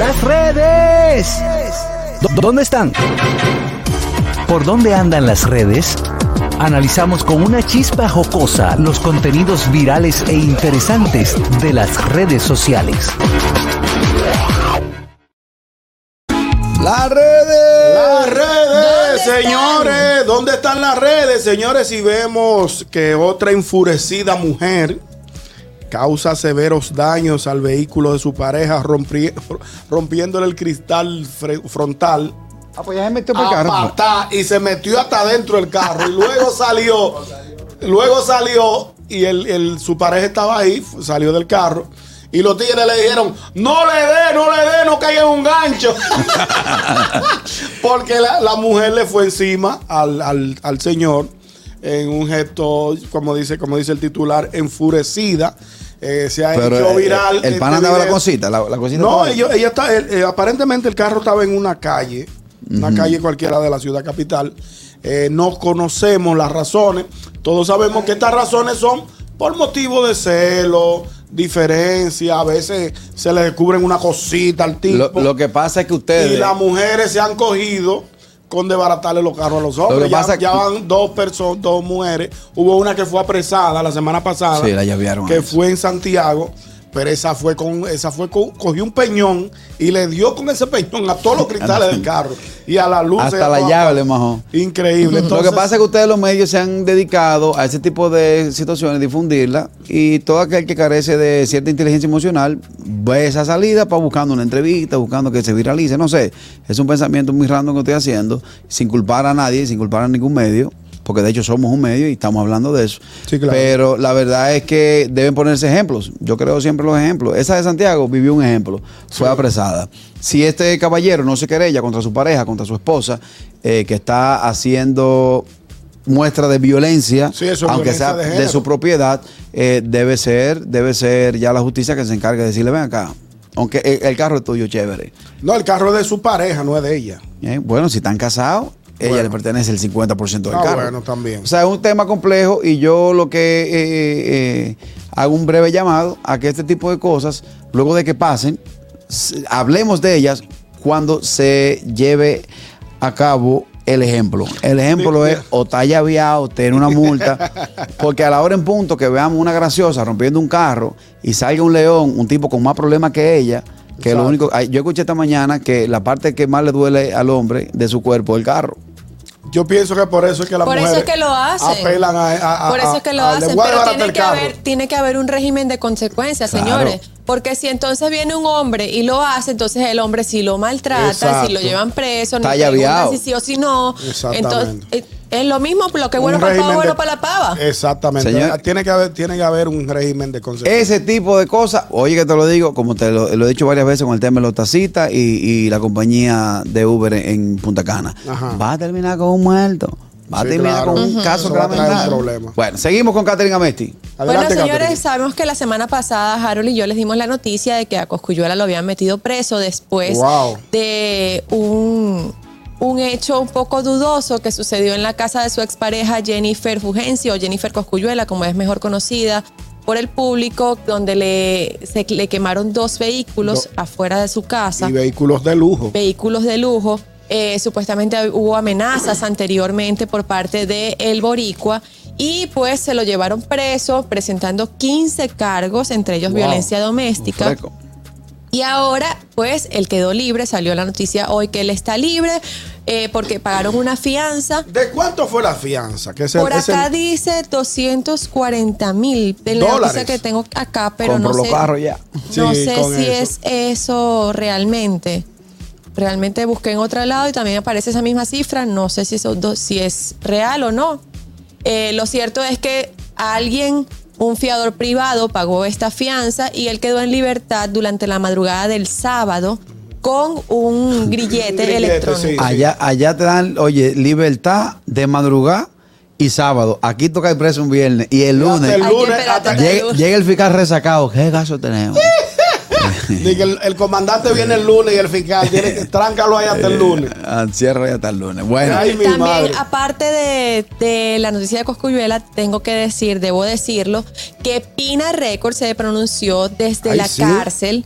Las redes. ¿Dó- ¿Dónde están? ¿Por dónde andan las redes? Analizamos con una chispa jocosa los contenidos virales e interesantes de las redes sociales. Las redes. Las redes, señores. ¿Dónde están las redes, señores? Y vemos que otra enfurecida mujer causa severos daños al vehículo de su pareja, rompri- rompiéndole el cristal frontal. Ah, pues ya se metió por el carro. patá, y se metió hasta dentro del carro. Y luego salió, luego salió y el, el- su pareja estaba ahí, salió del carro. Y los tigres le dijeron, no le dé, no le dé, no caiga en un gancho. Porque la, la mujer le fue encima al, al- al señor en un gesto, como dice, como dice el titular, enfurecida. Eh, se ha Pero hecho eh, viral. el este pan andaba la cosita, la, la cosita. No, ella está, eh, eh, aparentemente el carro estaba en una calle, una calle cualquiera de la ciudad capital. Eh, no conocemos las razones. Todos sabemos que estas razones son por motivo de celo, diferencia. A veces se le descubren una cosita al tipo. Lo, lo que pasa es que ustedes. y las mujeres se han cogido con desbaratarle los carros a los Lo hombres. que Ya, pasa- ya van dos personas, dos mujeres. Hubo una que fue apresada la semana pasada. Sí, la llavearon Que fue en Santiago. Pero esa fue con, esa fue con, cogió un peñón y le dio con ese peñón a todos los cristales del carro y a la luz. Hasta la llave le majó. Increíble. lo que pasa es que ustedes los medios se han dedicado a ese tipo de situaciones, difundirla, y todo aquel que carece de cierta inteligencia emocional ve esa salida para buscando una entrevista, buscando que se viralice, no sé, es un pensamiento muy random que estoy haciendo, sin culpar a nadie, sin culpar a ningún medio, porque de hecho somos un medio y estamos hablando de eso. Sí, claro. Pero la verdad es que deben ponerse ejemplos. Yo creo siempre los ejemplos. Esa de Santiago vivió un ejemplo, fue apresada. Si este caballero no se querella contra su pareja, contra su esposa, eh, que está haciendo muestra de violencia, Sí, eso es aunque violencia sea de su propiedad, eh, debe ser, debe ser ya la justicia que se encargue de decirle, ven acá, aunque el, el carro es tuyo, chévere. no, el carro es de su pareja, no es de ella. Eh, Bueno, si están casados, ella Bueno. le pertenece el 50% del Ah, carro. bueno, también. O sea, es un tema complejo y yo lo que eh, eh, hago un breve llamado a que este tipo de cosas, luego de que pasen, hablemos de ellas cuando se lleve a cabo el ejemplo. El ejemplo es o está llaveado, tener una multa, porque a la hora en punto que veamos una graciosa rompiendo un carro y salga un león, un tipo con más problemas que ella, que lo Exacto. único, ay, yo escuché esta mañana que la parte que más le duele al hombre de su cuerpo es el carro. Yo pienso que por eso es que las Por eso mujeres es que lo hacen. apelan a, a- a- Por eso es que lo a- a- le hacen, pero tiene que, haber, tiene que haber un régimen de consecuencias, Claro. señores. Porque si entonces viene un hombre y lo hace, entonces el hombre sí lo maltrata, Exacto. si lo llevan preso, Está no si sí o si no. Exactamente. Entonces, eh, es lo mismo, lo que Un bueno para el pavo, bueno para la pava. Exactamente. Señor. Tiene, que haber, tiene que haber un régimen de consecuencias. Ese tipo de cosas, oye que te lo digo, como te lo, lo he dicho varias veces con el tema de los tacitas y, y la compañía de Uber en, en Punta Cana. Ajá. Va a terminar con un muerto. Va a terminar claro. con un caso traer un lamentable. problema. Bueno, seguimos con Catherine Amesti. Bueno, señores, Catherine. sabemos que la semana pasada Harold y yo les dimos la noticia de que a Coscuyuela lo habían metido preso después Wow. de un, un hecho un poco dudoso que sucedió en la casa de su expareja Jennifer Fugencio, Jennifer Coscuyuela, como es mejor conocida por el público, donde le, se, le quemaron dos vehículos afuera de su casa Y vehículos de lujo. vehículos de lujo. Eh, supuestamente hubo amenazas anteriormente por parte de El Boricua y pues se lo llevaron preso presentando 15 cargos, entre ellos Wow. violencia doméstica. Y ahora, pues, él quedó libre, salió la noticia hoy que él está libre eh, porque pagaron una fianza. ¿De cuánto fue la fianza? Que es el- Por es el- acá dice 240 mil de la Dólares. noticia que tengo acá, pero no los sé, carros ya. no Sí, sé con si eso. es eso realmente. Realmente busqué en otro lado y también aparece esa misma cifra. No sé si, eso, si es real o no. Eh, lo cierto es que alguien, un fiador privado, pagó esta fianza y él quedó en libertad durante la madrugada del sábado con un grillete, grillete, electrónico. sí. Allá, allá te dan, oye, libertad de madrugada y sábado. Aquí toca el preso un viernes y el lunes el llega, lunes. llega el fiscal resacado. ¿Qué gasto tenemos? Dice, el, el comandante viene el lunes y el fiscal tiene que tráncalo ahí hasta el lunes. Ah, Cierra ya hasta el lunes. Bueno. Ay, mi También, madre. aparte de, de la noticia de Coscuyuela, tengo que decir, debo decirlo, que Pina Records se pronunció desde Ay, la sí. cárcel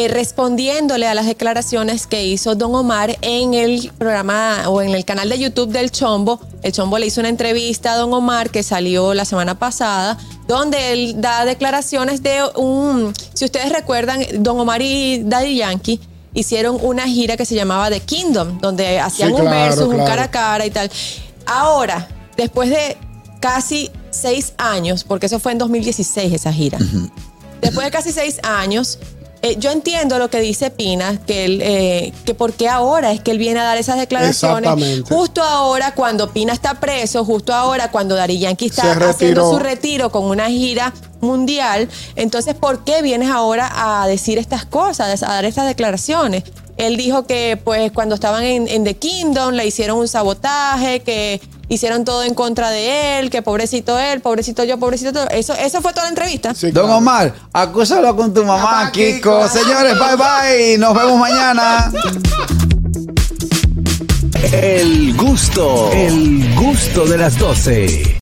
eh, respondiéndole a las declaraciones que hizo Don Omar en el programa o en el canal de YouTube del Chombo. El Chombo le hizo una entrevista a Don Omar que salió la semana pasada, donde él da declaraciones de un, si ustedes recuerdan, Don Omar y Daddy Yankee hicieron una gira que se llamaba The Kingdom, donde hacían Sí, un claro, versus, un cara a cara y tal. Ahora, después de casi seis años, porque eso fue en 2016 esa gira, después de casi seis años, eh, yo entiendo lo que dice Pina, que él, eh, que por qué ahora es que él viene a dar esas declaraciones. Justo ahora, cuando Pina está preso, justo ahora, cuando Dari Yankee está haciendo su retiro con una gira mundial, entonces, ¿por qué vienes ahora a decir estas cosas, a dar estas declaraciones? Él dijo que, pues, cuando estaban en, en The Kingdom le hicieron un sabotaje, que hicieron todo en contra de él, que pobrecito él, pobrecito yo, pobrecito todo. Eso, eso fue toda la entrevista. Sí, Don claro. Omar, acúsalo con tu mamá, Mamá, Kiko. Kiko. Señores, bye bye. Nos vemos mañana. El gusto, el gusto de las 12.